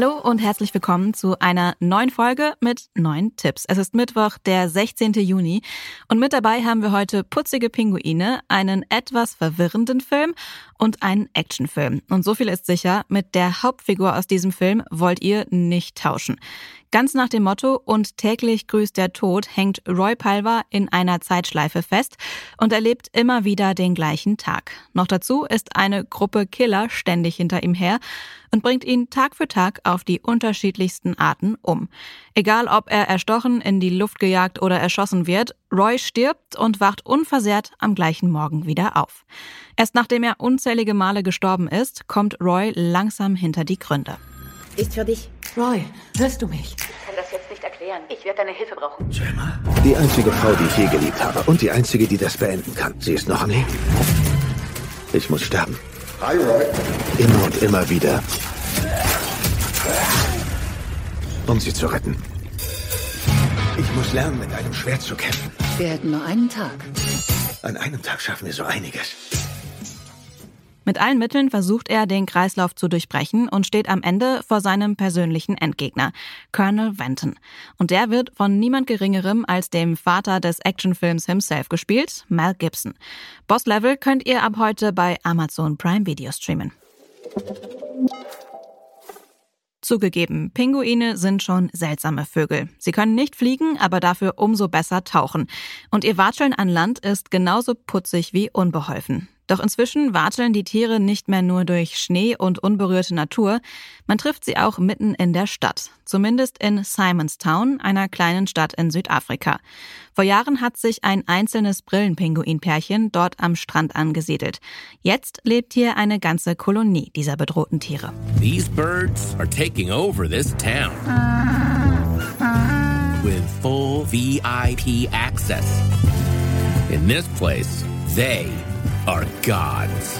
Hallo und herzlich willkommen zu einer neuen Folge mit neuen Tipps. Es ist Mittwoch, der 16. Juni und mit dabei haben wir heute putzige Pinguine, einen etwas verwirrenden Film und einen Actionfilm. Und so viel ist sicher, mit der Hauptfigur aus diesem Film wollt ihr nicht tauschen. Ganz nach dem Motto und täglich grüßt der Tod hängt Roy Palver in einer Zeitschleife fest und erlebt immer wieder den gleichen Tag. Noch dazu ist eine Gruppe Killer ständig hinter ihm her und bringt ihn Tag für Tag auf die unterschiedlichsten Arten um. Egal ob er erstochen, in die Luft gejagt oder erschossen wird, Roy stirbt und wacht unversehrt am gleichen Morgen wieder auf. Erst nachdem er unzählige Male gestorben ist, kommt Roy langsam hinter die Gründe. Ist für dich. Roy, hörst du mich? Ich kann das jetzt nicht erklären. Ich werde deine Hilfe brauchen. Gemma? Die einzige Frau, die ich je geliebt habe. Und die einzige, die das beenden kann. Sie ist noch am Leben. Ich muss sterben. Hi, Roy. Immer und immer wieder. Um sie zu retten. Ich muss lernen, mit einem Schwert zu kämpfen. Wir hätten nur einen Tag. An einem Tag schaffen wir so einiges. Mit allen Mitteln versucht er, den Kreislauf zu durchbrechen und steht am Ende vor seinem persönlichen Endgegner, Colonel Venton. Und der wird von niemand Geringerem als dem Vater des Actionfilms himself gespielt, Mel Gibson. Boss Level könnt ihr ab heute bei Amazon Prime Video streamen. Zugegeben, Pinguine sind schon seltsame Vögel. Sie können nicht fliegen, aber dafür umso besser tauchen. Und ihr Watscheln an Land ist genauso putzig wie unbeholfen. Doch inzwischen watscheln die Tiere nicht mehr nur durch Schnee und unberührte Natur, man trifft sie auch mitten in der Stadt, zumindest in Simonstown, einer kleinen Stadt in Südafrika. Vor Jahren hat sich ein einzelnes Brillenpinguinpärchen dort am Strand angesiedelt. Jetzt lebt hier eine ganze Kolonie dieser bedrohten Tiere. These birds are taking over this town. With full VIP access. In this place, they are gods.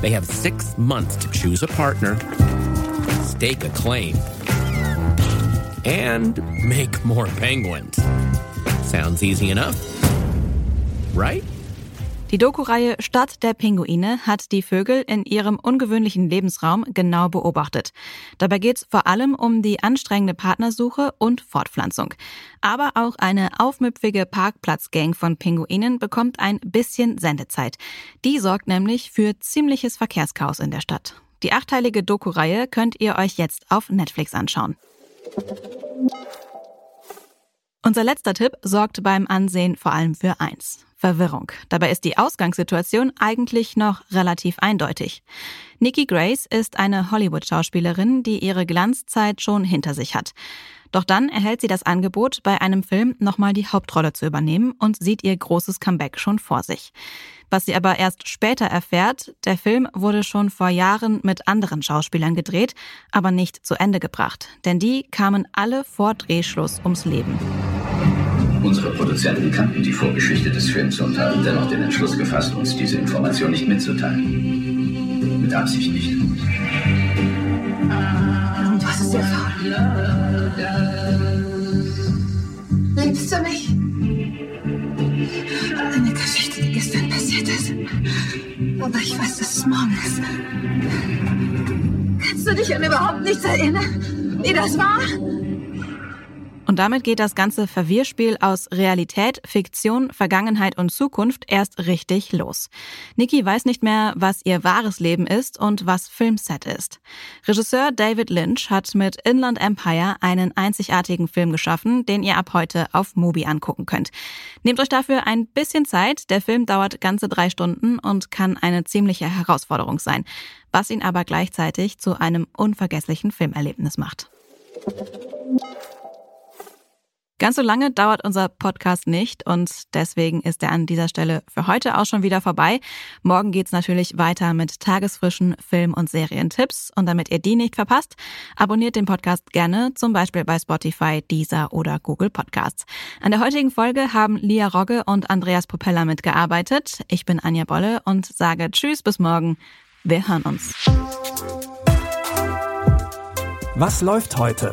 They have six months to choose a partner, stake a claim, and make more penguins. Sounds easy enough, right? Die Doku-Reihe Stadt der Pinguine hat die Vögel in ihrem ungewöhnlichen Lebensraum genau beobachtet. Dabei geht es vor allem um die anstrengende Partnersuche und Fortpflanzung. Aber auch eine aufmüpfige Parkplatzgang von Pinguinen bekommt ein bisschen Sendezeit. Die sorgt nämlich für ziemliches Verkehrschaos in der Stadt. Die achteilige Doku-Reihe könnt ihr euch jetzt auf Netflix anschauen. Unser letzter Tipp sorgt beim Ansehen vor allem für eins. Verwirrung. Dabei ist die Ausgangssituation eigentlich noch relativ eindeutig. Nikki Grace ist eine Hollywood-Schauspielerin, die ihre Glanzzeit schon hinter sich hat. Doch dann erhält sie das Angebot, bei einem Film nochmal die Hauptrolle zu übernehmen und sieht ihr großes Comeback schon vor sich. Was sie aber erst später erfährt, der Film wurde schon vor Jahren mit anderen Schauspielern gedreht, aber nicht zu Ende gebracht, denn die kamen alle vor Drehschluss ums Leben. Unsere Produzenten kannten die Vorgeschichte des Films und haben dennoch den Entschluss gefasst, uns diese Information nicht mitzuteilen. Mit Absicht nicht. Und was ist erfahren? Liebst du mich? Eine Geschichte, die gestern passiert ist. Aber ich weiß, dass es morgen ist. Kannst du dich an überhaupt nichts erinnern, wie das war? Und damit geht das ganze Verwirrspiel aus Realität, Fiktion, Vergangenheit und Zukunft erst richtig los. Nikki weiß nicht mehr, was ihr wahres Leben ist und was Filmset ist. Regisseur David Lynch hat mit Inland Empire einen einzigartigen Film geschaffen, den ihr ab heute auf Mubi angucken könnt. Nehmt euch dafür ein bisschen Zeit. Der Film dauert ganze drei Stunden und kann eine ziemliche Herausforderung sein, was ihn aber gleichzeitig zu einem unvergesslichen Filmerlebnis macht. Ganz so lange dauert unser Podcast nicht und deswegen ist er an dieser Stelle für heute auch schon wieder vorbei. Morgen geht's natürlich weiter mit tagesfrischen Film- und Serientipps und damit ihr die nicht verpasst, abonniert den Podcast gerne, zum Beispiel bei Spotify, Deezer oder Google Podcasts. An der heutigen Folge haben Lia Rogge und Andreas Propeller mitgearbeitet. Ich bin Anja Bolle und sage Tschüss bis morgen. Wir hören uns. Was läuft heute?